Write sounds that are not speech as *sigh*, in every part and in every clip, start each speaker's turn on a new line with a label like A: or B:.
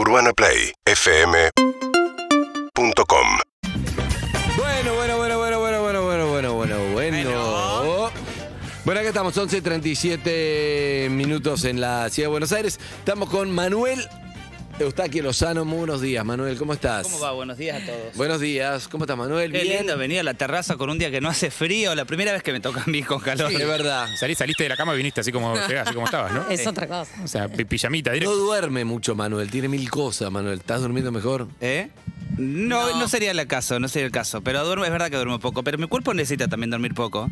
A: UrbanaPlayFM.com
B: Bueno, bueno, bueno, bueno, bueno, bueno, bueno, bueno, bueno, bueno. Bueno, acá estamos, 11.37 minutos en la ciudad de Buenos Aires. Estamos con Manuel Eustaquio Lozano. Muy buenos días, Manuel, ¿cómo estás?
C: ¿Cómo va? Buenos días a todos.
B: Buenos días, ¿cómo estás, Manuel?
C: Qué
B: Bien.
C: lindo venir a la terraza con un día que no hace frío. La primera vez que me toca a mí con calor.
B: Sí, es verdad.
D: Salí, saliste de la cama y viniste así como, llegás, así como estabas, ¿no? *laughs*
E: Es otra cosa.
D: O sea, pi- pijamita,
B: No
D: directo.
B: duerme mucho, Manuel. Tiene mil cosas, Manuel. ¿Estás durmiendo mejor?
C: ¿Eh? No, no, sería el caso, no sería el caso. Pero duermo, es verdad que duermo poco. Pero mi cuerpo necesita también dormir poco.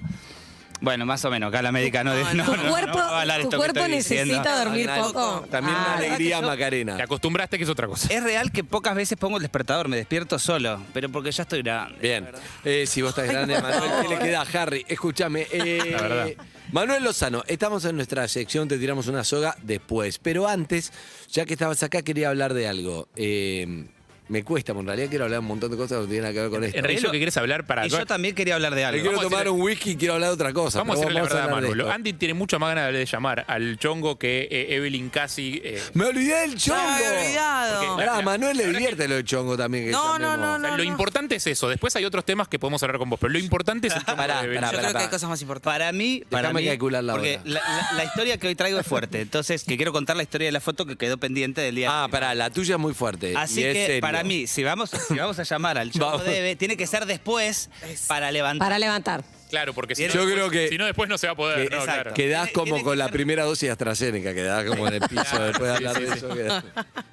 C: Bueno, más o menos. Acá la médica no... no,
E: ¿Tu
C: no, no
E: cuerpo,
C: va a hablar
E: tu
C: esto que
E: cuerpo
C: estoy
E: necesita
C: diciendo.
E: dormir poco?
B: También una
E: Ah,
B: alegría,
E: yo-
B: Macarena.
D: Te acostumbraste que es otra cosa.
C: Es real que pocas veces pongo el despertador, me despierto solo. Pero porque ya estoy grande.
B: Bien. Eh, si vos estás grande, Manuel, ¿qué le queda a Harry? Escúchame. *laughs* eh,
D: La verdad.
B: Manuel Lozano, estamos en nuestra sección, te tiramos una soga después. Pero antes, ya que estabas acá, quería hablar de algo. Eh, me cuesta, porque en realidad quiero hablar de un montón de cosas que no tienen nada que ver con esto.
D: En realidad lo que querés hablar para...
C: Y yo también quería hablar de
B: Me
C: algo.
B: quiero
D: vamos a
B: tomar
D: decirle-
B: un whisky y quiero hablar de otra cosa.
D: Vamos a
B: pero
D: decirle la verdad,
B: hablar de
D: Manu.
B: esto.
D: Andy tiene mucha más ganas de llamar al chongo que eh, Evelyn casi... eh,
B: Me olvidé del chongo.
F: Me había olvidado.
D: Porque-
B: Pará, a Manuel le divierte lo de chongo también. que
F: No, no,
B: llamemos.
F: no,
D: o sea, lo importante es eso. Después hay otros temas que podemos hablar con vos, pero lo importante es el *laughs* chongo
B: Pará,
D: de Evelyn.
B: pará,
F: Yo
B: pará.
F: creo que hay cosas más importantes.
C: Para mí, para
B: Déjame
C: mí,
B: calcular la
C: porque
B: hora.
C: la, la- la historia que hoy traigo es fuerte. Entonces, que quiero contar la historia de la foto que quedó pendiente del día.
B: Ah, pará, la tuya es muy fuerte.
C: Así
B: y es
C: que
B: serio.
C: para mí, si vamos, si vamos a llamar al Chongo
B: Vamos.
C: Debe, tiene que ser después para levantar.
E: Para levantar.
D: Claro, porque si
C: Yo
D: no,
B: creo
D: después-
B: que-
D: Si no, después no se va a poder.
B: Que-
D: no,
C: exacto.
D: claro.
B: Quedás
C: Tiene-
B: como
C: tiene
B: con
C: que
B: la
C: ser-
B: primera dosis de AstraZeneca, quedás como en el piso después de hablar de eso. quedás-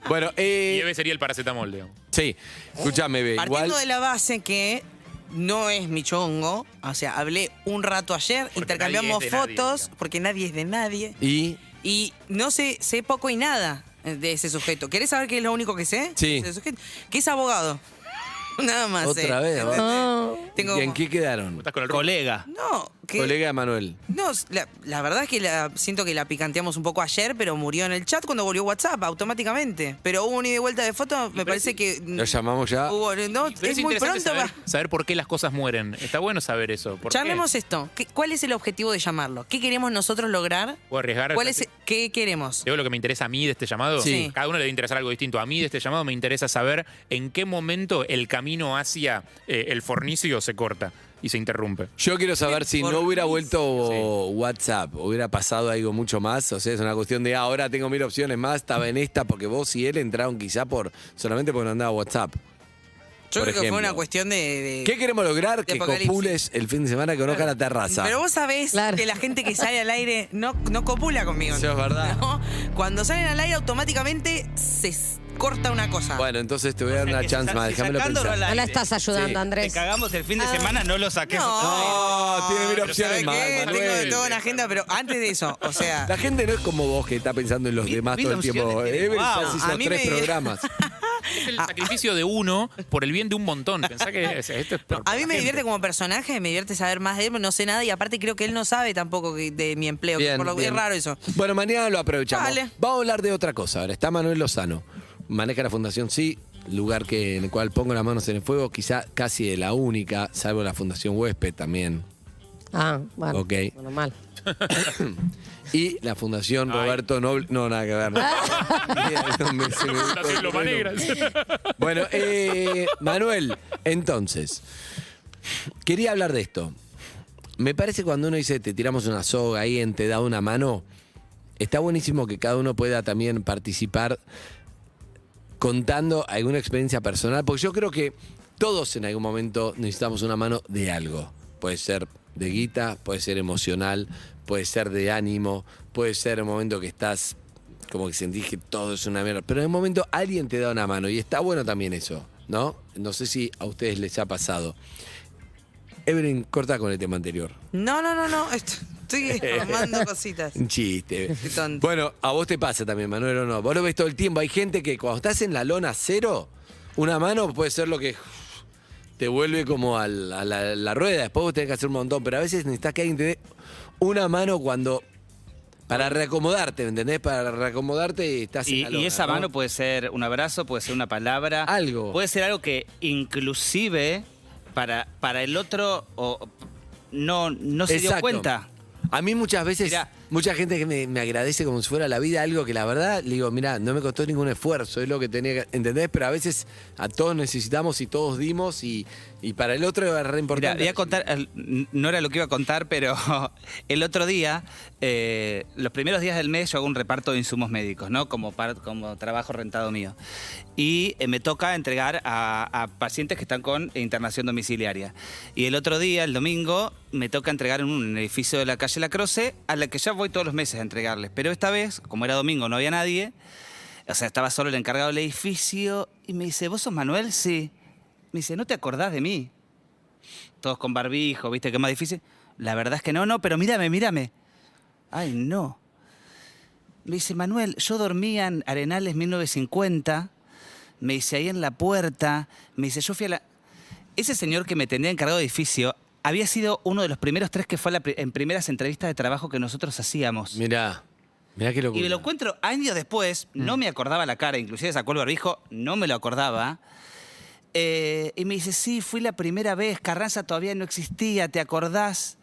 B: Bueno,
D: Y
B: eh,
D: Eve sería el paracetamol, digamos.
B: sí, escúchame, Be,
F: Partiendo
B: igual.
F: de la base que no es mi chongo, o sea, hablé un rato ayer,
D: Porque
F: intercambiamos
D: nadie es de nadie,
F: fotos,
D: digamos.
F: porque nadie es de nadie,
B: Y
F: y no sé, sé poco y nada de ese sujeto. ¿Querés saber qué es lo único que sé?
B: Sí.
F: de ese sujeto? Que es abogado. *laughs* Nada más.
B: otra
F: sé.
B: vez, ¿no?
F: Tengo-
B: ¿Y en qué quedaron?
D: Estás con el
C: Colega.
F: No, que...
B: Colega Manuel.
F: No, la, la verdad es que la, siento que la picanteamos un poco ayer, pero murió en el chat cuando volvió WhatsApp automáticamente. Pero hubo una ida y vuelta de foto, me parece que.
B: Lo llamamos ya.
F: Hubo, no,
D: Pero
F: es, muy
D: interesante
F: pronto.
D: saber,
F: va.
D: saber por qué las cosas mueren. Está bueno saber eso. ¿Por qué?
F: Charlemos esto. ¿Qué- ¿Cuál es el objetivo de llamarlo? ¿Qué queremos nosotros lograr?
D: ¿Puedo arriesgar?
F: ¿Cuál es, ¿Qué queremos?
D: Digo lo que me interesa a mí de este llamado.
B: Sí.
D: Cada uno le debe interesar algo distinto. A mí de este llamado me interesa saber en qué momento el camino hacia eh, el fornicio se corta y se interrumpe.
B: Yo quiero saber si no hubiera vuelto
D: Sí.
B: WhatsApp, hubiera pasado algo mucho más. O sea, es una cuestión de ah, ahora tengo mil opciones más, estaba en esta, porque vos y él entraron quizá por solamente porque no andaba WhatsApp.
F: Yo
B: por
F: creo que fue una cuestión de. de-
B: ¿Qué queremos lograr? Que copules el fin de semana conozca la terraza.
F: Pero vos sabés
E: Claro.
F: que la gente que sale al aire no, no copula conmigo.
B: Eso es verdad.
F: ¿no? Cuando salen al aire automáticamente se corta una cosa.
B: Bueno, entonces te voy a dar
C: O sea
B: una
C: que
B: chance más,
C: sa-
B: déjamelo
C: sacándolo
B: pensar.
C: al
E: no la
C: aire,
E: estás ayudando,
B: Sí.
C: Te
E: Andrés.
C: cagamos el fin de
F: Ah.
C: semana, no lo saques.
F: No.
B: No, tiene mil
D: pero
B: opciones
F: ¿Sabés
B: más? Manuel.
F: Tengo toda una agenda, pero antes de eso, o sea.
B: La gente no es como vos que está pensando en los
C: Mil-
B: demás
C: mil
B: todo el tiempo.
C: opciones tiene.
B: Evelyn ya
C: Wow,
B: se hizo
F: a mí
B: tres
F: me-
B: programas. *laughs*
D: Es el sacrificio de uno por el bien de un montón. Pensá que es- esto es por-
F: A mí me
D: la
F: divierte como personaje, me divierte saber más de él, no sé nada y aparte creo que él no sabe tampoco que- de mi empleo, que
B: Bien,
F: por lo que es raro eso.
B: Bueno, mañana lo aprovechamos.
F: Dale.
B: Vamos a hablar de otra cosa. Ahora está Manuel Lozano. Maneja la Fundación Sí, lugar que, en el cual pongo las manos en el fuego, quizá casi de la única, salvo la Fundación Huésped también.
E: Ah, bueno.
B: Ok.
E: Bueno, mal. *coughs*
B: Y la Fundación
D: Ay.
B: Roberto Noble. No, nada que ver. no. *laughs* No, me- se me-
D: Fundación Loma Negra. *laughs*
B: Bueno, eh, Manuel, entonces, quería hablar de esto. Me parece cuando uno dice te tiramos una soga ahí en te da una mano, está buenísimo que cada uno pueda también participar contando alguna experiencia personal, porque yo creo que todos en algún momento necesitamos una mano de algo. Puede ser de guita, puede ser emocional, puede ser de ánimo, puede ser un momento que estás como que sentís que todo es una mierda. Pero en un momento alguien te da una mano y está bueno también eso, ¿no? No sé si a ustedes les ha pasado. Evelyn, corta con el tema anterior.
F: No, no, no, no, est- estoy armando cositas.
B: Un chiste.
F: Qué tonto.
B: Bueno, a vos te pasa también, Manuel, ¿o no? Vos lo ves todo el tiempo. Hay gente que cuando estás en la lona cero, una mano puede ser lo que te vuelve como a la, la rueda. Después vos tenés que hacer un montón. Pero a veces necesitas que alguien te dé una mano cuando... Para reacomodarte, ¿me entendés? Para reacomodarte y estás en
C: Y,
B: la
C: y
B: lona,
C: esa
B: ¿no?
C: mano puede ser un abrazo, puede ser una palabra.
B: Algo.
C: Puede ser algo que inclusive para, para el otro o, no, no se dio
B: Exacto.
C: cuenta.
B: A mí muchas veces... Mucha gente que me, me agradece como si fuera la vida algo que la verdad, le digo, mira, no me costó ningún esfuerzo, es lo que tenía que, ¿entendés? Pero a veces a todos necesitamos y todos dimos y, y para el otro es re importante.
C: voy a contar, no era lo que iba a contar, pero *laughs* el otro día, eh, los primeros días del mes yo hago un reparto de insumos médicos, ¿no? Como, par- como trabajo rentado mío. Y eh, me toca entregar a, a pacientes que están con internación domiciliaria. Y el otro día, el domingo, me toca entregar en un edificio de la calle La Croce, a la que ya voy todos los meses a entregarles. Pero esta vez, como era domingo, no había nadie. O sea, estaba solo el encargado del edificio y me dice, ¿vos sos Manuel? Sí. Me dice, ¿no te acordás de mí? Todos con barbijo, ¿viste qué más difícil? La verdad es que no, no, pero mírame, mírame. Ay, no. Me dice, Manuel, yo dormía en Arenales 1950. Me dice, ahí en la puerta. Me dice, yo fui a la... Ese señor que me tenía encargado de edificio había sido uno de los primeros tres que fue la pri- en primeras entrevistas de trabajo que nosotros hacíamos.
B: Mirá, mirá qué locura.
C: Y me lo encuentro años después, no me acordaba la cara, inclusive sacó el barbijo, no me lo acordaba. Eh, y me dice, sí, fui la primera vez, Carranza todavía no existía, ¿te acordás?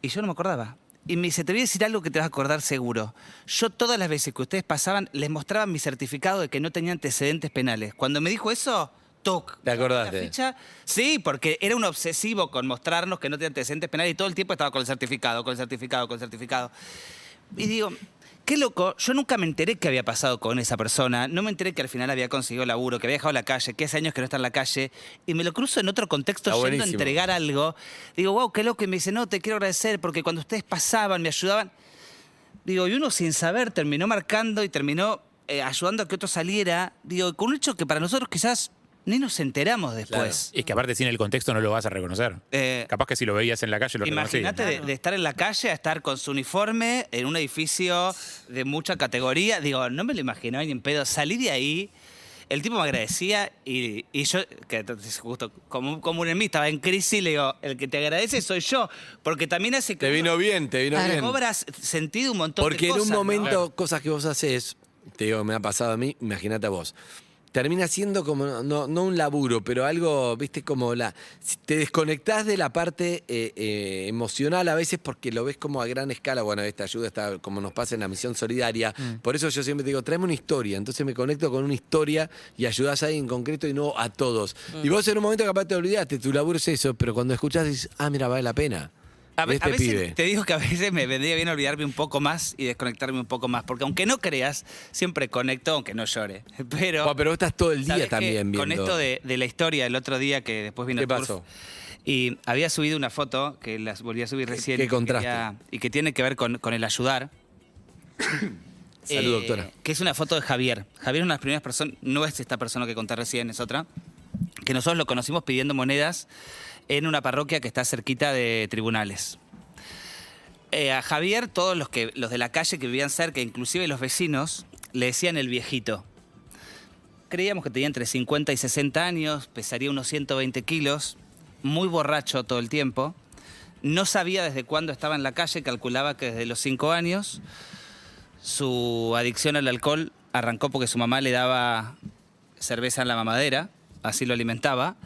C: Y yo no me acordaba. Y me dice, te voy a decir algo que te vas a acordar seguro. Yo todas las veces que ustedes pasaban, les mostraba mi certificado de que no tenía antecedentes penales. Cuando me dijo eso, toc.
B: ¿Te acordaste?
C: la ficha. Sí, porque era un obsesivo con mostrarnos que no tenía antecedentes penales y todo el tiempo estaba con el certificado, con el certificado, con el certificado. Y digo, qué loco, yo nunca me enteré qué había pasado con esa persona, no me enteré que al final había conseguido laburo, que había dejado la calle, que hace años que no está en la calle, y me lo cruzo en otro contexto
B: Está
C: yendo a entregar algo. Digo, wow, qué loco, y me dice, no, te quiero agradecer, porque cuando ustedes pasaban, me ayudaban. Digo, y uno sin saber terminó marcando y terminó eh, ayudando a que otro saliera. Digo, con un hecho que para nosotros quizás ni nos enteramos después.
D: Es que aparte sin el contexto no lo vas a reconocer.
C: Eh,
D: Capaz que si lo veías en la calle lo reconocías.
C: Imagínate de, de estar en la calle a estar con su uniforme en un edificio de mucha categoría. Digo, no me lo imaginaba ni en pedo. Salí de ahí, el tipo me agradecía y, y yo, que justo como, como un enemigo, estaba en crisis, le digo, el que te agradece soy yo. Porque también hace que
B: Te vino
C: uno
B: bien, te vino bien.
C: cobras sentido un montón
B: Porque
C: de
B: en
C: cosas.
B: un
C: ¿no?
B: momento, cosas que vos haces, te digo, me ha pasado a mí, imagínate a vos. Termina siendo como, no, no un laburo, pero algo, viste, como la. Te desconectás de la parte eh, eh, emocional a veces porque lo ves como a gran escala. Bueno, esta ayuda está como nos pasa en la misión solidaria. Por eso yo siempre te digo, tráeme una historia. Entonces me conecto con una historia y ayudás a alguien en concreto y no a todos. Y vos en un momento capaz te olvidaste, tu laburo es eso, pero cuando escuchás dices, ah, mira, vale la pena.
C: A,
B: este
C: a veces
B: pibe.
C: te digo que a veces me vendría bien olvidarme un poco más y desconectarme un poco más. Porque aunque no creas, siempre conecto, aunque no llore. *laughs* Pero.
B: Buah, pero estás todo el día también viendo.
C: Con esto de, de la historia, el otro día que después vino
B: ¿Qué
C: Turf,
B: pasó?
C: Y había subido una foto que las volví a subir recién.
B: qué
C: y que
B: contraste?
C: quería- y que tiene que ver con, con el ayudar. *coughs*
B: Salud,
C: Eh,
B: doctora.
C: Que es una foto de Javier. Javier es una de las primeras personas, no es esta persona que conté recién, es otra. Que nosotros lo conocimos pidiendo monedas en una parroquia que está cerquita de tribunales. Eh, a Javier, todos los, que, los de la calle que vivían cerca, inclusive los vecinos, le decían el viejito. Creíamos que tenía entre 50 y 60 años, pesaría unos 120 kilos, muy borracho todo el tiempo. No sabía desde cuándo estaba en la calle, calculaba que desde los 5 años. Su adicción al alcohol arrancó porque su mamá le daba cerveza en la mamadera, así lo alimentaba.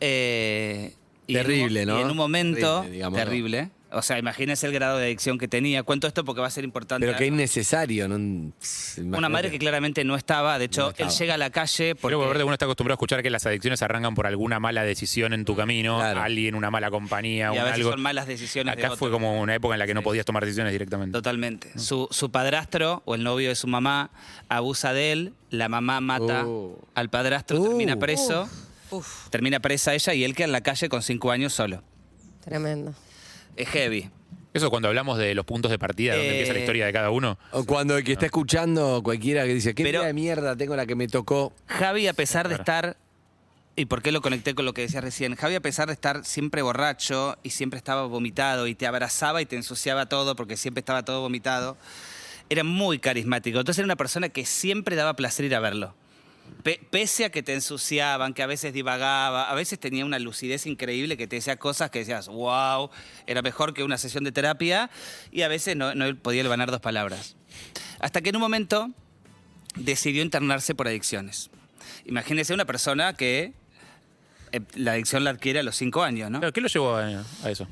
C: Eh, y en un
B: Terrible, ¿no?
C: Y en un momento,
B: Terrible,
C: terrible. O sea, imagínense el grado de adicción que tenía. Cuento esto porque va a ser importante.
B: Pero que es innecesario, ¿no? Pss,
C: Una madre que claramente no estaba. De hecho,
B: No estaba.
C: él llega a la calle porque...
D: Creo que uno está acostumbrado a escuchar que las adicciones arrancan por alguna mala decisión en tu camino,
B: Claro.
D: alguien, una mala compañía,
C: y a
D: un
C: veces
D: algo.
C: son malas decisiones de
D: Acá fue como una época en la que no podías tomar decisiones directamente.
C: Totalmente. Su, su padrastro o el novio de su mamá abusa de él, la mamá mata
B: Oh.
C: al padrastro,
B: Uh.
C: termina preso,
F: Uf.
C: termina presa ella y él queda en la calle con cinco años solo.
A: Tremendo.
C: Es heavy.
D: Eso cuando hablamos de los puntos de partida, donde
C: Eh,
D: empieza la historia de cada uno.
B: O cuando el que está escuchando, cualquiera que dice, ¿qué
C: Pero-
B: vida de mierda tengo la que me tocó?
C: Javi, a pesar de estar, y por qué lo conecté con lo que decías recién, Javi, a pesar de estar siempre borracho y siempre estaba vomitado y te abrazaba y te ensuciaba todo porque siempre estaba todo vomitado, era muy carismático. Entonces era una persona que siempre daba placer ir a verlo. Pe- pese a que te ensuciaban, que a veces divagaba, a veces tenía una lucidez increíble que te decía cosas que decías, wow, era mejor que una sesión de terapia, y a veces no, no podía levanar dos palabras. Hasta que en un momento decidió internarse por adicciones. Imagínese una persona que eh, la adicción la adquiere a los cinco años, ¿no?
D: Claro, ¿Qué lo llevó a, a eso?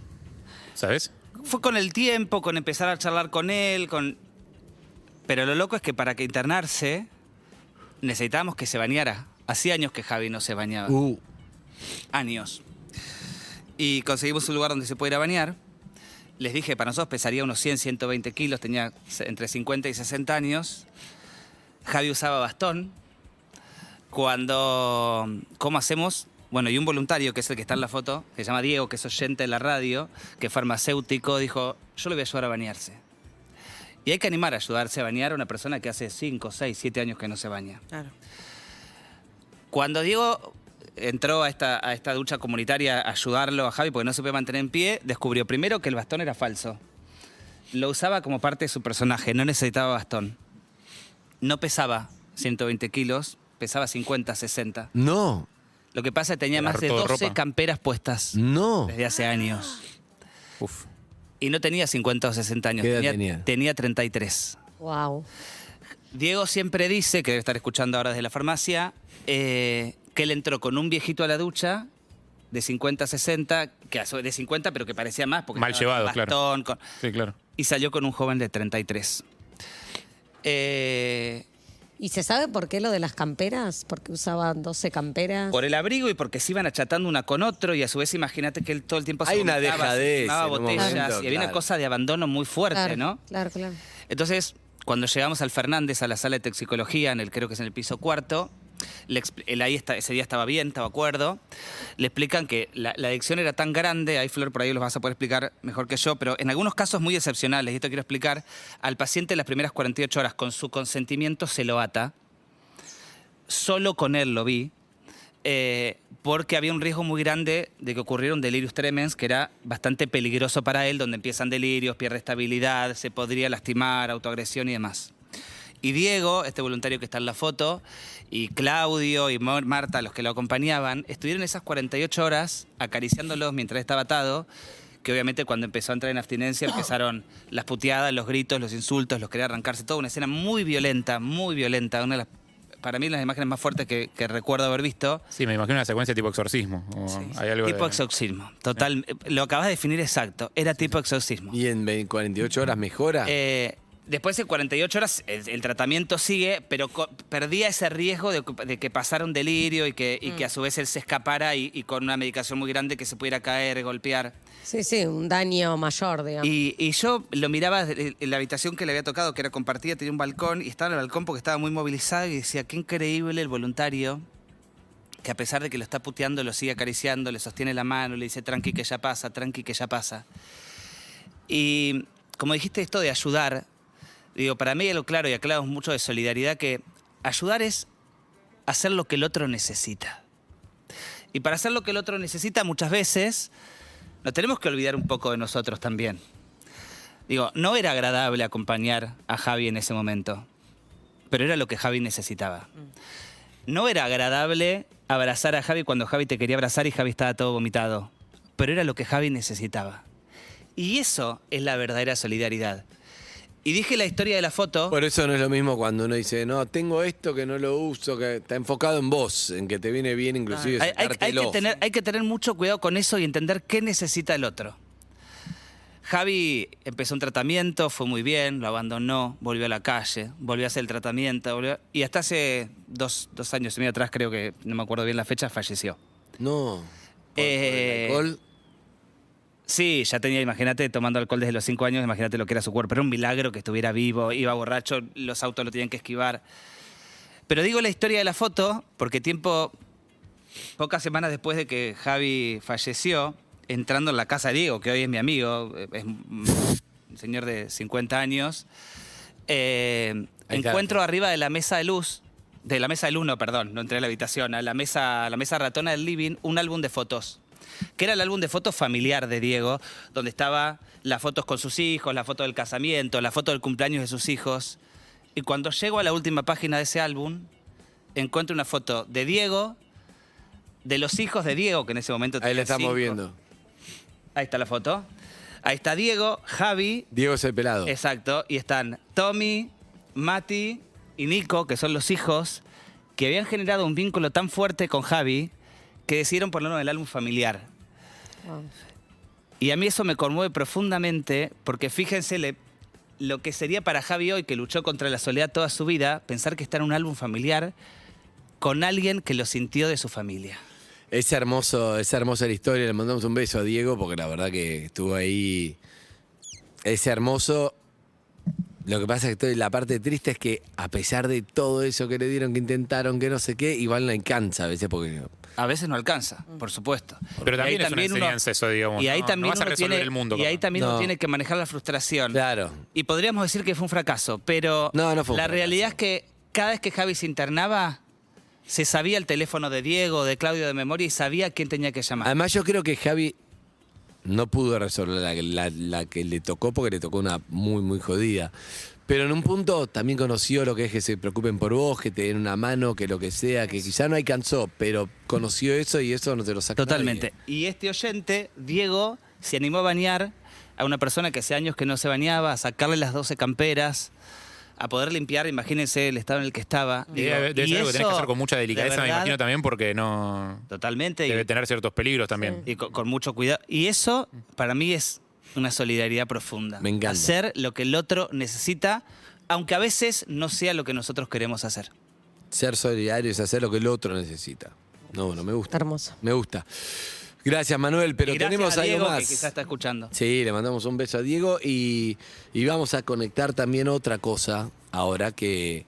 D: ¿Sabes?
C: fue con el tiempo, con empezar a charlar con él, con... Pero lo loco es que para que internarse necesitábamos que se bañara. Hacía años que Javi no se bañaba.
B: Uh,
C: Años. Y conseguimos un lugar donde se pudiera bañar. Les dije, para nosotros pesaría unos 100, 120 kilos, tenía entre 50 y 60 años. Javi usaba bastón. Cuando, ¿cómo hacemos? Bueno, y un voluntario, que es el que está en la foto, que se llama Diego, que es oyente de la radio, que es farmacéutico, dijo, yo le voy a ayudar a bañarse. Y hay que animar a ayudarse a bañar a una persona que hace 5, 6, 7 años que no se baña.
F: Claro.
C: Cuando Diego entró a esta, a esta ducha comunitaria a ayudarlo a Javi porque no se puede mantener en pie, descubrió primero que el bastón era falso. Lo usaba como parte de su personaje, no necesitaba bastón. No pesaba 120 kilos, pesaba 50, 60.
B: no,
C: Lo que pasa es que tenía más de
D: harto de
C: 12
D: ropa.
C: camperas puestas
B: no.
C: desde hace años.
D: Uf.
C: Y no tenía 50 o 60 años,
B: ¿Qué edad
C: tenía,
B: tenía?
C: tenía 33.
A: Wow.
C: Diego siempre dice, que debe estar escuchando ahora desde la farmacia, eh, que él entró con un viejito a la ducha de 50, 60, que a su vez de 50, pero que parecía más porque
D: Mal
C: con
D: llevado, claro.
C: bastón, con-
D: Sí, claro.
C: y salió con un joven de 33. Eh,
A: ¿Y se sabe por qué lo de las camperas? Porque usaban 12 camperas.
C: por el abrigo y porque se iban achatando una con otro y a su vez imagínate que él todo el tiempo se
B: Hay una
C: se
B: dejadez
C: botellas
B: momento,
C: y había una cosa de abandono muy fuerte,
A: claro,
C: ¿no?
A: Claro, claro.
C: Entonces, cuando llegamos al Fernández, a la sala de toxicología, en el, creo que es en el piso cuarto, ese día estaba bien, estaba acuerdo. Le explican que la, la adicción era tan grande, ahí Flor por ahí los vas a poder explicar mejor que yo, pero en algunos casos muy excepcionales, y esto quiero explicar, al paciente las primeras 48 horas con su consentimiento se lo ata. Solo con él lo vi. eh, porque había un riesgo muy grande de que ocurriera un delirius tremens que era bastante peligroso para él, donde empiezan delirios, pierde estabilidad, se podría lastimar, autoagresión y demás. Y Diego, este voluntario que está en la foto, y Claudio y Mar- Marta, los que lo acompañaban, estuvieron esas 48 horas acariciándolos mientras estaba atado, que obviamente cuando empezó a entrar en abstinencia empezaron las puteadas, los gritos, los insultos, los quería arrancarse, toda una escena muy violenta, muy violenta, una de las, para mí las imágenes más fuertes que, que recuerdo haber visto.
D: Sí, me imagino una secuencia tipo exorcismo. o hay algo
C: tipo
D: de-
C: exorcismo, total, lo acabas de definir exacto, era tipo exorcismo.
B: ¿Y en 20, 48 horas mejora?
C: Eh, después de 48 horas el, el tratamiento sigue, pero perdía ese riesgo de, que- de que pasara un delirio y que, y que a su vez él se escapara y, y con una medicación muy grande que se pudiera caer, golpear.
A: Sí, sí, un daño mayor, digamos.
C: Y, y yo lo miraba en la habitación que le había tocado, que era compartida, tenía un balcón, y estaba en el balcón porque estaba muy movilizado y decía, qué increíble el voluntario, que a pesar de que lo está puteando, lo sigue acariciando, le sostiene la mano, le dice, tranqui que ya pasa, tranqui que ya pasa. Y como dijiste esto de ayudar, digo, para mí lo claro y aclaramos mucho de solidaridad, que ayudar es hacer lo que el otro necesita. Y para hacer lo que el otro necesita muchas veces nos tenemos que olvidar un poco de nosotros también. Digo, no era agradable acompañar a Javi en ese momento, pero era lo que Javi necesitaba. No era agradable abrazar a Javi cuando Javi te quería abrazar y Javi estaba todo vomitado, pero era lo que Javi necesitaba. Y eso es la verdadera solidaridad. Y dije la historia de la foto.
B: Por eso no es lo mismo cuando uno dice, no, tengo esto que no lo uso, que está enfocado en vos, en que te viene bien inclusive
C: Hay, hay- hay que tener, hay que tener mucho cuidado con eso y entender qué necesita el otro. Javi empezó un tratamiento, fue muy bien, lo abandonó, volvió a la calle, volvió a hacer el tratamiento, volvió- y hasta hace dos, dos años y medio atrás, creo que no me acuerdo bien la fecha, falleció.
B: No. Por- por
C: Eh,
B: el alcohol.
C: Sí, ya tenía, imagínate, tomando alcohol desde los cinco años, imagínate lo que era su cuerpo. Era un milagro que estuviera vivo, iba borracho, los autos lo tenían que esquivar. Pero digo la historia de la foto porque tiempo, pocas semanas después de que Javi falleció, entrando en la casa de Diego, que hoy es mi amigo, eh, es un señor de 50 años, eh,
B: está.
C: encuentro arriba de la mesa de luz, de la mesa de luz, no, perdón, no entré a la habitación, a la mesa, a la mesa ratona del living, un álbum de fotos que era el álbum de fotos familiar de Diego, donde estaba las fotos con sus hijos, la foto del casamiento, la foto del cumpleaños de sus hijos. Y cuando llego a la última página de ese álbum, encuentro una foto de Diego, de los hijos de Diego, que en ese momento
B: Ahí le estamos
C: cinco.
B: viendo.
C: Ahí está la foto. Ahí está Diego, Javi,
B: Diego es el pelado.
C: Exacto, y están Tommy, Mati y Nico, que son los hijos, que habían generado un vínculo tan fuerte con Javi que decidieron ponerlo en el álbum familiar.
A: Wow.
C: Y a mí eso me conmueve profundamente porque fíjense le- lo que sería para Javi hoy, que luchó contra la soledad toda su vida, pensar que está en un álbum familiar con alguien que lo sintió de su familia.
B: Es hermoso, es hermosa la historia. Le mandamos un beso a Diego porque la verdad que estuvo ahí. Es hermoso. Lo que pasa es que estoy- la parte triste es que a pesar de todo eso que le dieron, que intentaron, que no sé qué, igual no alcanza a veces porque
C: A veces no alcanza, por supuesto.
D: Pero también es una
C: uno-
D: enseñanza eso, digamos.
C: Y ahí
D: ¿no?
C: también
D: No vas a
C: uno
D: resolver
C: tiene,
D: el mundo.
C: y ahí también uno tiene que manejar la frustración.
B: Claro.
C: Y podríamos decir que fue un fracaso, pero
B: No, no fue un
C: la
B: fracaso.
C: realidad es que cada vez que Javi se internaba, se sabía el teléfono de Diego, de Claudio de memoria y sabía quién tenía que llamar.
B: Además, yo creo que Javi no pudo resolver la, la- la que le tocó porque le tocó una muy, muy jodida. Pero en un punto también conoció lo que es que se preocupen por vos, que te den una mano, que lo que sea, que quizá no alcanzó, pero conoció eso y eso no te lo saca
C: Totalmente.
B: nadie.
C: Y este oyente, Diego, se animó a bañar a una persona que hace años que no se bañaba, a sacarle las 12 camperas, a poder limpiar, imagínense el estado en el que estaba. Digo,
D: debe, debe
C: y
D: ser algo que tenés que hacer con mucha
C: de
D: delicadeza, me imagino también, porque no.
C: Totalmente. y-
D: Debe tener ciertos peligros también.
C: y con, con mucho cuidado. Y eso para mí es una solidaridad profunda.
B: Me encanta.
C: Hacer lo que el otro necesita, aunque a veces no sea lo que nosotros queremos hacer.
B: Ser solidario es hacer lo que el otro necesita. No, bueno, me gusta.
A: Hermoso.
B: Me gusta. Gracias, Manuel, pero
C: Y gracias
B: tenemos
C: a
B: algo
C: Diego,
B: más.
C: que quizás está escuchando.
B: Sí, le mandamos un beso a Diego y, y vamos a conectar también otra cosa ahora que,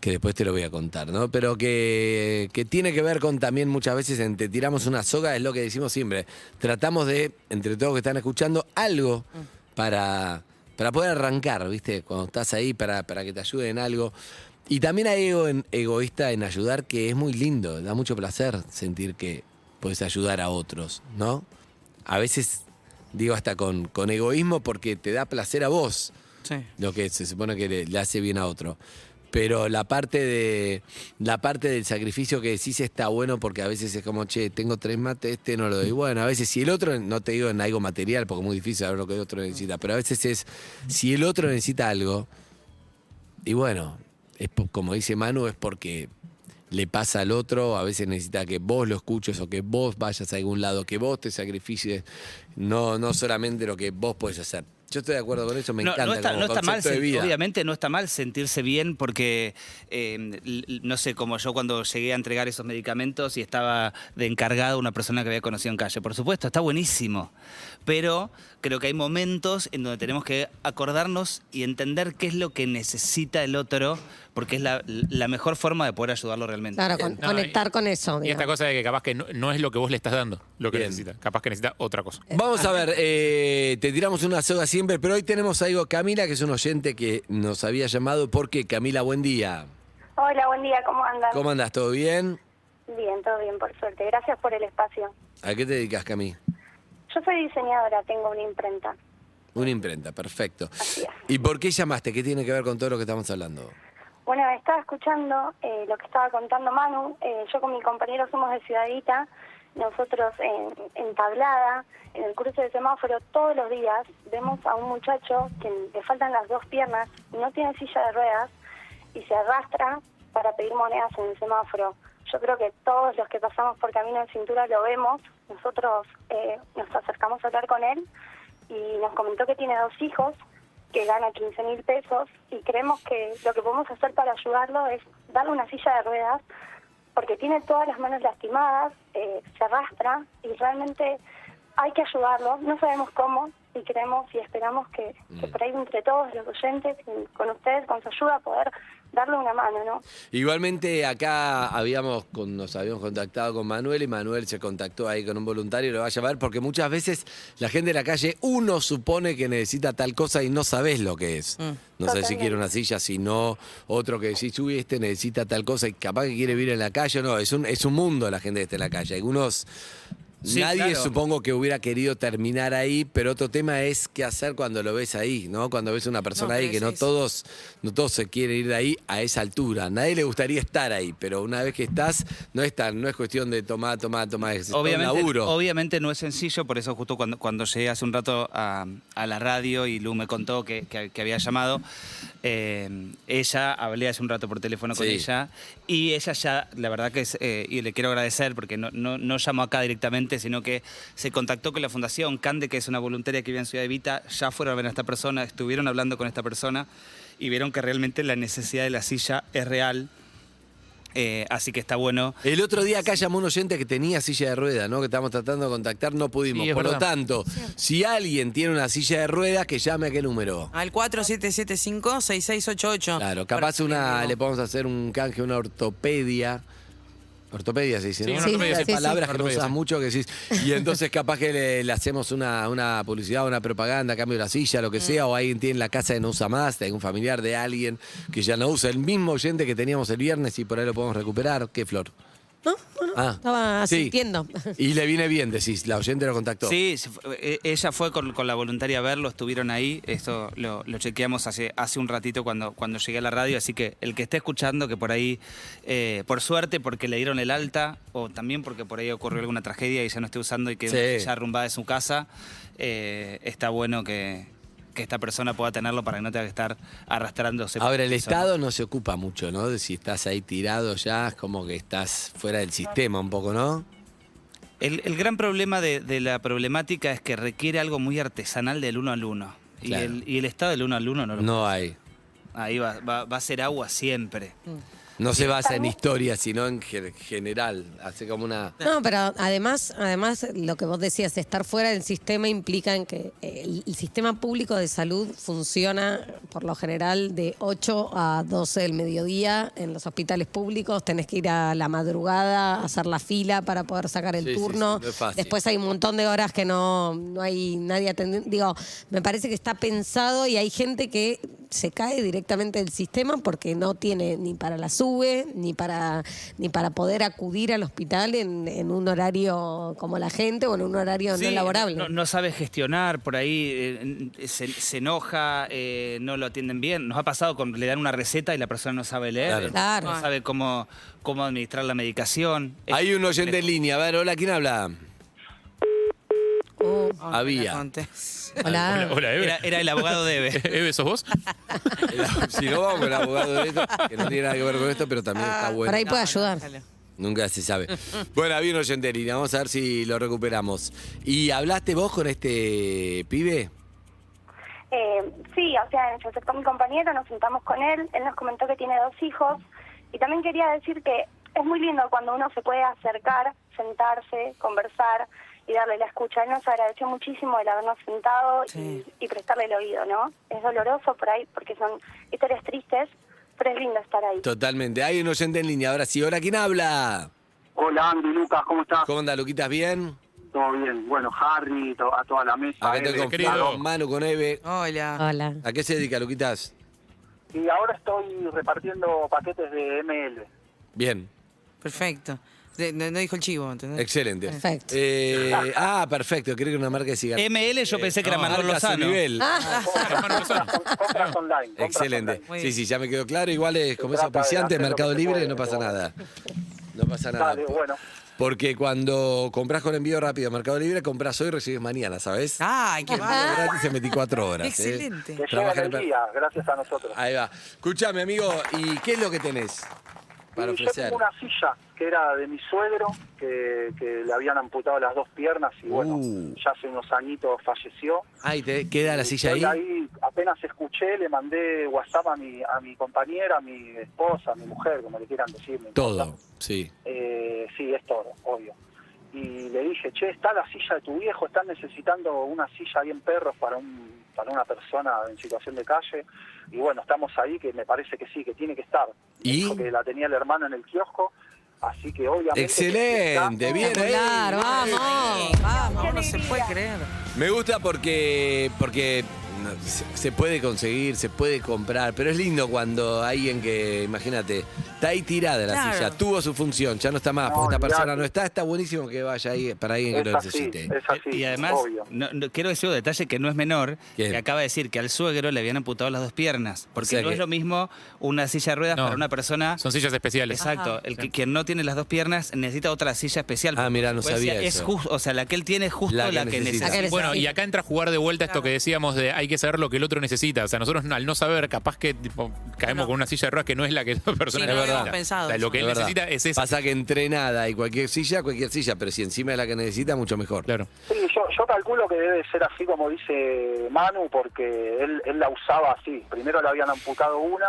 B: que después te lo voy a contar, ¿no? Pero que, que tiene que ver con también muchas veces en te tiramos una soga, es lo que decimos siempre. Tratamos de, entre todos que están escuchando, algo para, para poder arrancar, ¿viste? Cuando estás ahí, para, para que te ayuden en algo. Y también hay ego en- egoísta en ayudar, que es muy lindo, da mucho placer sentir que puedes ayudar a otros, ¿no? A veces, digo hasta con, con egoísmo, porque te da placer a vos
C: Sí.
B: lo que se supone que le, le hace bien a otro. Pero la parte de la parte del sacrificio que decís está bueno porque a veces es como, che, tengo tres mates, este no lo doy. Bueno, a veces si el otro, no te digo en algo material, porque es muy difícil saber lo que el otro necesita, pero a veces es, si el otro necesita algo, y bueno, es como dice Manu, es porque le pasa al otro, a veces necesita que vos lo escuches o que vos vayas a algún lado, que vos te sacrificies, no, no solamente lo que vos puedes hacer. Yo estoy de acuerdo con eso, me
C: no,
B: encanta
C: no está,
B: como
C: no está mal,
B: concepto de vida.
C: obviamente no está mal sentirse bien porque, eh, no sé, como yo cuando llegué a entregar esos medicamentos y estaba de encargado una persona que había conocido en calle. Por supuesto, está buenísimo. Pero creo que hay momentos en donde tenemos que acordarnos y entender qué es lo que necesita el otro, porque es la, la mejor forma de poder ayudarlo realmente.
A: Claro, con-
D: No,
A: conectar
D: y-
A: con eso.
D: Y esta cosa de que capaz que no, no es lo que vos le estás dando lo que
B: Bien.
D: necesita. Capaz que necesita otra cosa.
B: Vamos a ver, eh, te tiramos una soga pero hoy tenemos algo, Camila, que es un oyente que nos había llamado. ¿Por qué? Camila, buen día.
E: Hola, buen día, ¿cómo andan?
B: ¿Cómo andas? ¿Todo bien?
E: Bien, todo bien, por suerte. Gracias por el espacio.
B: ¿A qué te dedicas, Cami?
E: Yo soy diseñadora, tengo una imprenta.
B: Una imprenta, perfecto.
E: Así es.
B: ¿Y por qué llamaste? ¿Qué tiene que ver con todo lo que estamos hablando?
E: Bueno, estaba escuchando eh, lo que estaba contando Manu. Eh, yo con mi compañero somos de Ciudadita. Nosotros en, en Tablada, en el cruce de semáforo, todos los días vemos a un muchacho que le faltan las dos piernas, no tiene silla de ruedas y se arrastra para pedir monedas en el semáforo. Yo creo que todos los que pasamos por Camino de Cintura lo vemos. Nosotros eh, nos acercamos a hablar con él y nos comentó que tiene dos hijos, que gana 15 mil pesos y creemos que lo que podemos hacer para ayudarlo es darle una silla de ruedas porque tiene todas las manos lastimadas, eh, se arrastra y realmente hay que ayudarlo. No sabemos cómo y creemos y esperamos que, que por ahí entre todos los oyentes, con- con ustedes, con su ayuda, poder darle una mano, ¿no?
B: Igualmente acá habíamos con- nos habíamos contactado con Manuel y Manuel se contactó ahí con un voluntario y lo va a llamar porque muchas veces la gente de la calle uno supone que necesita tal cosa y no sabes lo que es. No sé si quiere una silla, si no, otro que decís, uy, este necesita tal cosa y capaz que quiere vivir en la calle, no, es un, es un mundo la gente que está en la calle. Algunos
C: Sí,
B: Nadie
C: claro.
B: supongo que hubiera querido terminar ahí, pero otro tema es qué hacer cuando lo ves ahí, ¿no? Cuando ves una persona
F: No,
B: ahí, que no todos, no todos se quieren ir de ahí a esa altura. Nadie le gustaría estar ahí, pero una vez que estás, no es tan, no es cuestión de tomar, tomar, tomar, es todo un
C: Obviamente,
B: laburo.
C: obviamente no es sencillo, por eso justo cuando, cuando llegué hace un rato a, a la radio y Lu me contó que, que- que había llamado, eh, ella, hablé hace un rato por teléfono con
B: Sí.
C: ella, y ella ya, la verdad que es, eh, y le quiero agradecer porque no, no, no llamó acá directamente, sino que se contactó con la fundación Cande, que es una voluntaria que vive en Ciudad Evita, ya fueron a ver a esta persona, estuvieron hablando con esta persona y vieron que realmente la necesidad de la silla es real. Eh, así que está bueno.
B: El otro día acá llamó un oyente que tenía silla de ruedas, ¿no? Que estábamos tratando de contactar, no pudimos.
D: Sí,
B: Por lo tanto, si alguien tiene una silla de ruedas, que llame a qué número.
F: Al 4775-6688.
B: Claro, capaz
F: Para-
B: una le podemos hacer un canje, una ortopedia. Ortopedia se dice,
D: Sí,
B: ¿no?
D: una ortopedia,
B: Hay
A: sí, sí.
B: palabras que no
D: Ortopedia,
B: usas
D: sí.
B: mucho que decís. Y entonces capaz que le, le hacemos una, una publicidad, una propaganda, cambio de la silla, lo que
F: Mm.
B: sea, o alguien tiene la casa que no usa más, de algún familiar de alguien que ya no usa, el mismo oyente que teníamos el viernes y por ahí lo podemos recuperar. ¿Qué flor?
A: No, no, no.
B: Ah,
A: Estaba
B: sí.
A: sintiendo.
B: Y le viene bien, decís, la oyente lo contactó.
C: Sí, se fue- eh, ella fue con, con la voluntaria a verlo, estuvieron ahí, esto lo, lo chequeamos hace, hace un ratito cuando, cuando llegué a la radio, así que el que esté escuchando, que por ahí, eh, por suerte, porque le dieron el alta, o también porque por ahí ocurrió alguna tragedia y ya no esté usando y que
B: Sí.
C: ya arrumbada de su casa, eh, está bueno que, que esta persona pueda tenerlo para que no tenga que estar arrastrándose. por
B: Ahora, el. Estado no se ocupa mucho, ¿no? De si estás ahí tirado ya, es como que estás fuera del sistema un poco, ¿no?
C: El, el gran problema de, de la problemática es que requiere algo muy artesanal del uno al uno. Y, el, y el estado del uno al uno no lo
B: No hay.
C: Ahí va, va, va a ser agua siempre.
B: No se basa en historia, sino en ge- general. Hace como una.
A: No, pero además, además lo que vos decías, estar fuera del sistema implica en que el, el sistema público de salud funciona por lo general de 8 a 12 del mediodía en los hospitales públicos. Tenés que ir a la madrugada a hacer la fila para poder sacar el
B: Sí, sí,
A: turno.
B: sí, no es fácil.
A: Después hay un montón de horas que no, no hay nadie atendiendo. Digo, me parece que está pensado y hay gente que se cae directamente del sistema porque no tiene ni para la sube, ni para, ni para poder acudir al hospital en, en un horario como la gente o en un horario
C: Sí,
A: no laborable.
C: No, no sabe gestionar, por ahí eh, se, se enoja, eh, no lo atienden bien. Nos ha pasado con le dan una receta y la persona no sabe leer,
B: Claro.
A: Claro.
C: no sabe cómo, cómo administrar la medicación. Es-
B: Hay un oyente en línea. A ver, hola, ¿quién habla?
A: Oh,
B: Había.
A: hola.
D: Hola, hola, Eve.
C: Era, era el abogado de Eve. *laughs*
D: Eve, ¿sos vos?
B: si no vamos con el abogado de esto, que no tiene nada que ver con esto, pero también está
A: Por
B: bueno.
A: ahí puede ayudar.
B: Nunca se sabe. Bueno, había un oyente en línea. Vamos a ver si lo recuperamos. ¿Y hablaste vos con este pibe?
E: Eh, sí, o sea, se acercó mi compañero, nos sentamos con él, él nos comentó que tiene dos hijos y también quería decir que es muy lindo cuando uno se puede acercar, sentarse, conversar y darle la escucha. Él nos agradeció muchísimo el habernos sentado
F: Sí.
E: y, y prestarle el oído, ¿no? Es doloroso por ahí porque son historias tristes, pero es lindo estar ahí.
B: Totalmente. Hay un oyente en línea. Ahora sí, hola, ¿quién habla?
G: Hola Andy, Lucas, ¿cómo estás?
B: ¿Cómo anda, Luquitas? ¿Bien?
G: Todo bien. Bueno, Harry, to- a toda la mesa.
B: Acá estoy con Manu, con Eve.
F: Hola.
A: Hola.
B: ¿A qué se dedica, Luquitas?
G: Y ahora estoy repartiendo paquetes de ML.
B: Bien,
F: Perfecto. De- no, no dijo el chivo, ¿entendés?
B: excelente.
A: Perfecto.
B: Eh, ah, perfecto. Creo que una marca de cigarros.
C: ML yo pensé que era
B: No,
C: Manuel Lozano.
G: Compras online. compras
B: Excelente.
G: online.
F: Muy
B: Sí,
F: bien.
B: sí, ya me quedó claro. Igual es como es
G: trata de
B: auspiciante,
G: hacer lo
B: Mercado
G: que se
B: Libre,
G: puede,
B: no pasa
G: pero
B: nada. No pasa nada.
G: Dale, bueno.
B: Porque cuando compras con envío rápido en Mercado Libre, compras hoy y recibes mañana, ¿sabes?
F: Ay, qué bárbaro.
B: gratis en 24 horas. ¿eh?
F: Excelente.
G: Que
B: Trabaja
G: llega
B: en
G: el
B: el-
G: día, gracias a nosotros.
B: Ahí va. Escuchame, amigo, ¿y qué es lo que tenés para
G: Y yo
B: ofrecer?
G: tengo una silla que era de mi suegro, que, que le habían amputado las dos piernas y bueno,
B: Uh.
G: ya hace unos añitos falleció.
B: Ahí te queda la
G: Y
B: silla ahí.
G: ahí, apenas escuché, le mandé WhatsApp a mi, a mi compañera, a mi esposa, a mi mujer, como le quieran decir. no importa.
B: Todo, sí.
G: Eh, sí, es todo, obvio. Y le dije, che, está la silla de tu viejo, están necesitando una silla bien perros para un para una persona en situación de calle. Y bueno, estamos ahí, que me parece que sí, que tiene que estar.
B: ¿Y?
G: dijo que la tenía el hermano en el kiosco, así que obviamente... que
B: Excelente,
G: está-
B: bien ahí.
A: Vamos.
F: Vamos, no se puede creer.
B: Me gusta porque porque no, se, se puede conseguir, se puede comprar, pero es lindo cuando alguien que, imagínate, está ahí tirada la
F: Claro.
B: silla, tuvo su función, ya no está más,
G: No,
B: porque esta persona no está, está buenísimo que vaya ahí para alguien que
G: Es
B: lo
G: así,
B: necesite.
G: es así,
C: y además, no- no- quiero decir un detalle que no es menor,
B: ¿Quién?
C: que acaba de decir que al suegro le habían amputado las dos piernas. Porque
B: O sea
C: no
B: que-
C: es lo mismo una silla de ruedas
D: No,
C: para una persona.
D: Son sillas especiales.
C: Exacto, el que quien no tiene las dos piernas necesita otra silla especial.
B: Ah, mirá, no
C: Pues,
B: sabía
C: es
B: eso.
C: justo, o sea, la que él tiene es justo
B: La
C: la
B: que
C: que,
B: necesita.
A: que
D: Bueno, y acá entra a jugar de vuelta esto que decíamos de hay que que saber lo que el otro necesita. O sea, nosotros al no saber, capaz que tipo, caemos
F: No.
D: con una silla de ruedas que no es la que *laughs* la persona
F: Sí, no
D: necesita.
F: pensado
D: O sea, lo que
B: Es
D: él
B: verdad.
D: necesita es eso.
B: Pasa que entre nada y cualquier silla, cualquier silla, pero si encima de la que necesita, mucho mejor.
D: Claro.
G: Sí, yo, yo calculo que debe ser así como dice Manu, porque él, él la usaba así. Primero le habían amputado una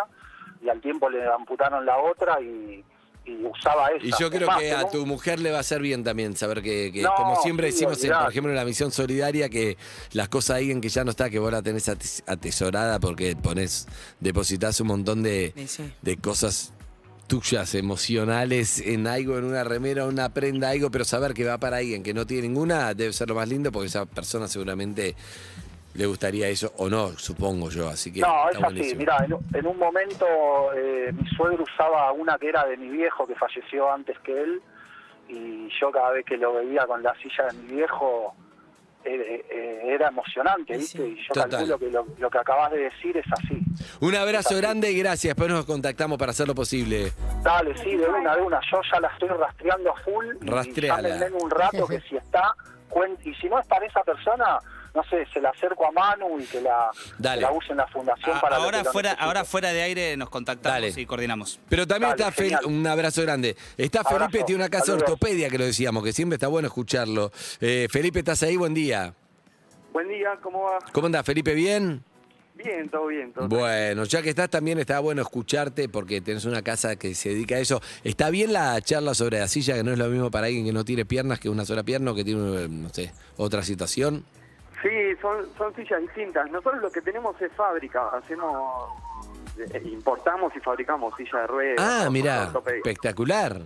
G: y al tiempo le amputaron la otra y, y usaba esa.
B: Y yo creo que a tu mujer le va a hacer bien también saber que, que
G: No,
B: como siempre
G: sí,
B: decimos, en, por ejemplo, en la misión solidaria, que las cosas alguien que ya no está, que vos la tenés ate- atesorada porque pones, depositas un montón de,
F: sí.
B: de cosas tuyas, emocionales, en algo, en una remera, una prenda, algo, pero saber que va para alguien que no tiene ninguna debe ser lo más lindo porque esa persona seguramente le gustaría eso o no, supongo yo. Así que
G: No, es así.
B: buenísimo.
G: Mira, en, un- en un momento eh, mi suegro usaba una que era de mi viejo, que falleció antes que él, y yo cada vez que lo veía con la silla de mi viejo eh, eh, era emocionante, ¿viste?
F: sí.
G: Y yo
B: Total.
G: calculo que lo, lo que acabas de decir es así.
B: Un abrazo grande y gracias. Después nos contactamos para hacer lo posible.
G: Dale, sí, de una, de una. Yo ya la estoy rastreando a full. y
B: Rastreala.
G: llámenme en un rato que si está, y si no es para esa persona, no sé, se la acerco a Manu y que la,
B: Dale.
G: que la use en la fundación
C: A-
G: para lo
C: ahora, fuera, ahora fuera de aire nos contactamos
B: Dale.
C: y coordinamos.
B: Pero también
G: Dale,
B: está Fel- un abrazo grande. Está
G: Abrazo,
B: Felipe, tiene una casa de
G: saludos.
B: ortopedia que lo decíamos, que siempre está bueno escucharlo. Eh, Felipe, ¿estás ahí? Buen día.
H: Buen día, ¿cómo va?
B: ¿Cómo andás, Felipe? ¿Bien?
H: Bien, todo bien, todo
B: Bueno, ya que estás también está bueno escucharte porque tenés una casa que se dedica a eso. ¿Está bien la charla sobre la silla, que no es lo mismo para alguien que no tiene piernas que una sola pierna o que tiene, no sé, otra situación?
H: Sí, son, son sillas distintas. Nosotros lo que tenemos es fábrica, hacemos, eh, importamos y fabricamos sillas de ruedas.
B: Ah, mirá, espectacular.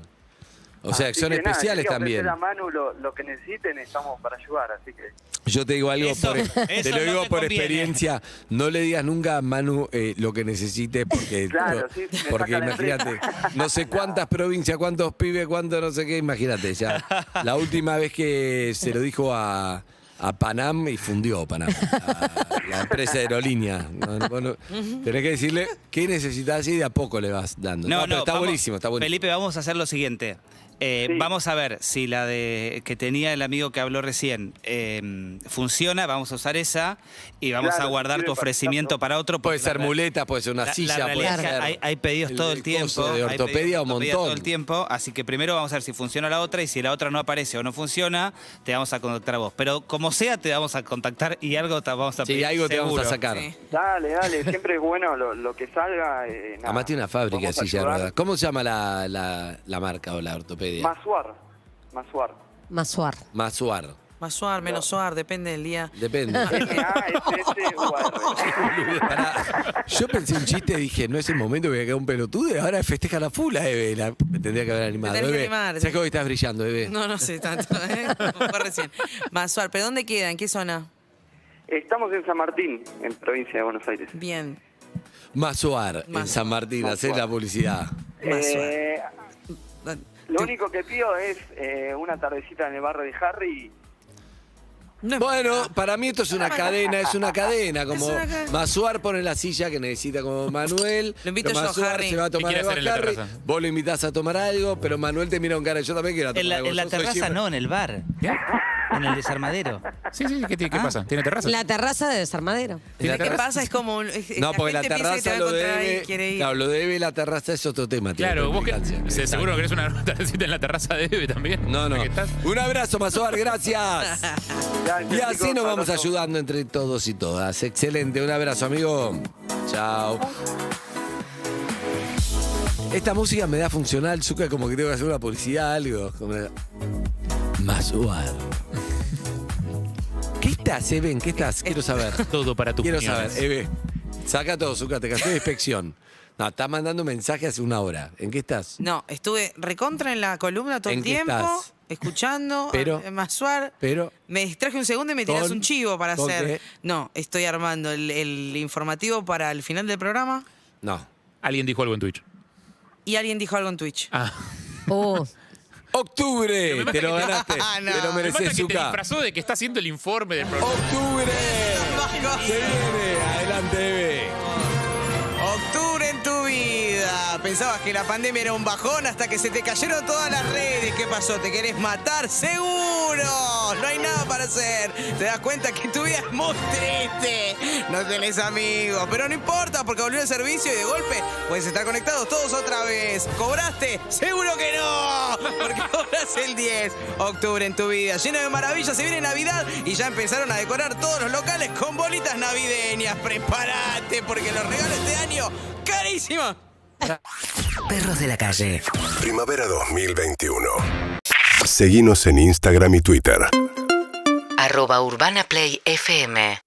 B: O sea, que
H: Así
B: son
H: que nada,
B: especiales
H: quería
B: también.
H: a Manu lo, lo que necesiten, estamos para ayudar, así que...
B: Yo te digo algo,
C: Eso-
B: por, te lo
C: no
B: digo por
C: conviene.
B: experiencia. No le digas nunca a Manu eh, lo que necesite porque, *laughs*
H: Claro, sí,
B: porque imagínate, no sé *laughs* cuántas provincias, cuántos pibes, cuánto no sé qué, imagínate ya. La última vez que se lo dijo a, a Panam y fundió Panam, a la empresa de aerolínea. No, no, no, tenés que decirle qué necesitas y de a poco le vas dando. No, pero está
C: vamos-
B: buenísimo, está buenísimo.
C: Felipe, vamos a hacer lo siguiente. Eh,
H: Sí.
C: Vamos a ver si la de que tenía el amigo que habló recién eh, funciona, vamos a usar esa y vamos
H: Claro,
C: a guardar tu ofrecimiento para otro.
B: Puede ser muleta, puede ser una
C: la-
B: silla,
C: la
B: puede ser.
C: hay, hay pedidos
B: el-
C: todo
B: el
C: el tiempo.
B: de
C: hay pedidos
B: ortopedia un
C: ortopedia
B: montón.
C: todo el tiempo, así que primero vamos a ver si funciona la otra y si la otra no aparece o no funciona, te vamos a contactar a vos. Pero como sea, te vamos a contactar y algo te vamos a
B: Sí,
C: pedir.
B: algo te vamos a
C: seguro.
B: sacar.
F: Sí.
H: Dale, dale, siempre es bueno lo, lo que salga. Eh,
B: Además tiene una fábrica de silla. ¿Cómo se llama la, la, la marca o la ortopedia?
H: Masuar, Masuar.
A: Masuar.
B: Masuar.
F: Más suar, menos suar, depende del día.
B: Depende. *laughs* Pará, yo pensé un chiste y dije, no es el momento que voy a quedar un pelotudo y ahora festeja la fula, Eve. La- me tendría que haber animado.
F: Te tenés que animar,
B: ¿Sabes hoy estás brillando, Eve?
F: No, no sé tanto, *laughs* ¿eh? Fue recién. Más suar, ¿pero dónde queda? ¿En qué zona?
H: Estamos en San Martín, en provincia de Buenos Aires.
F: Bien.
B: Masuar, en. San Martín, hacer la publicidad.
H: Eh, lo único que pido es eh, una tardecita en el barrio de Harry.
F: No,
B: Bueno, para mí esto es una cadena, es una cadena, *laughs* como
F: una cadena.
B: Masuar pone la silla que necesita como Manuel.
F: Lo invito
B: pero
F: yo,
B: Masuar
F: Harry.
B: se va a tomar
D: ¿Qué quiere
B: algo a
D: en la
B: Harry,
D: terraza?
B: vos lo invitás a tomar algo, pero Manuel te mira con cara, yo también quiero tomar
C: En la,
B: algo.
C: en la
B: Yo
C: terraza
B: siempre-
C: no, en el bar. En el desarmadero.
D: Sí, sí, ¿qué, qué pasa? ¿Tiene terraza?
A: La terraza de Desarmadero.
F: ¿Qué
B: terraza-
F: pasa? Es como... un- es-
B: No, porque la
F: gente piensa que te
B: terraza
F: a
B: lo
F: encontrar ahí
B: debe.
F: y quiere ir.
B: Claro, lo debe la terraza es otro tema. tiene
D: Claro,
B: otra
D: vos que,
B: implicancia.
D: se- seguro que eres una *laughs* tardecita en la terraza de Eve también.
B: No, no.
D: ¿Qué estás?
B: Un abrazo, Masuar, gracias. *laughs* Y así nos vamos ayudando entre todos y todas. Excelente, un abrazo, amigo. Chao. Esta música me da funcional, Zuka, como que tengo que hacer una publicidad, algo. Como... Masuar. ¿Qué estás, Eve? ¿En qué estás? Quiero saber.
D: Todo para tus
B: Quiero saber, Eve. Saca todo, Zuka, te casé de inspección. No, estás mandando mensaje hace una hora. ¿En qué estás?
F: No, estuve recontra en la columna todo
B: ¿En
F: el
B: qué
F: tiempo,
B: estás?
F: escuchando,
B: Pero-
F: a- a Masuar.
B: Pero.
F: Me distraje un segundo y me tirás
B: ¿Con-
F: un chivo para
B: con
F: hacer.
B: qué?
F: No, estoy armando el, el informativo para el final del programa
B: No.
D: Alguien dijo algo en Twitch.
F: y alguien dijo algo en Twitch.
D: Ah.
A: Oh,
B: ¡Octubre! Te lo ganaste. *laughs*
F: No.
B: Te lo mereces,
D: que te disfrazó de que está haciendo el informe del programa.
B: ¡Octubre! Se viene. Adelante, Eve.
F: Octubre en tu vida. Pensabas que la pandemia era un bajón hasta que se te cayeron todas las redes. ¿Qué pasó? ¿Te querés matar? ¡Seguro! No hay nada para hacer. Te das cuenta que tu vida es muy triste. No tenés amigos, pero no importa porque volvió el servicio y de golpe puedes estar conectados todos otra vez. ¿Cobraste? Seguro que no, porque *laughs* cobras el 10 octubre en tu vida. Lleno de maravillas, se viene Navidad y ya empezaron a decorar todos los locales con bolitas navideñas. Prepárate porque los regalos este año carísimos.
I: Perros de la calle.
J: Primavera 2021. Seguimos en Instagram y Twitter.
I: Arroba Urbana Play FM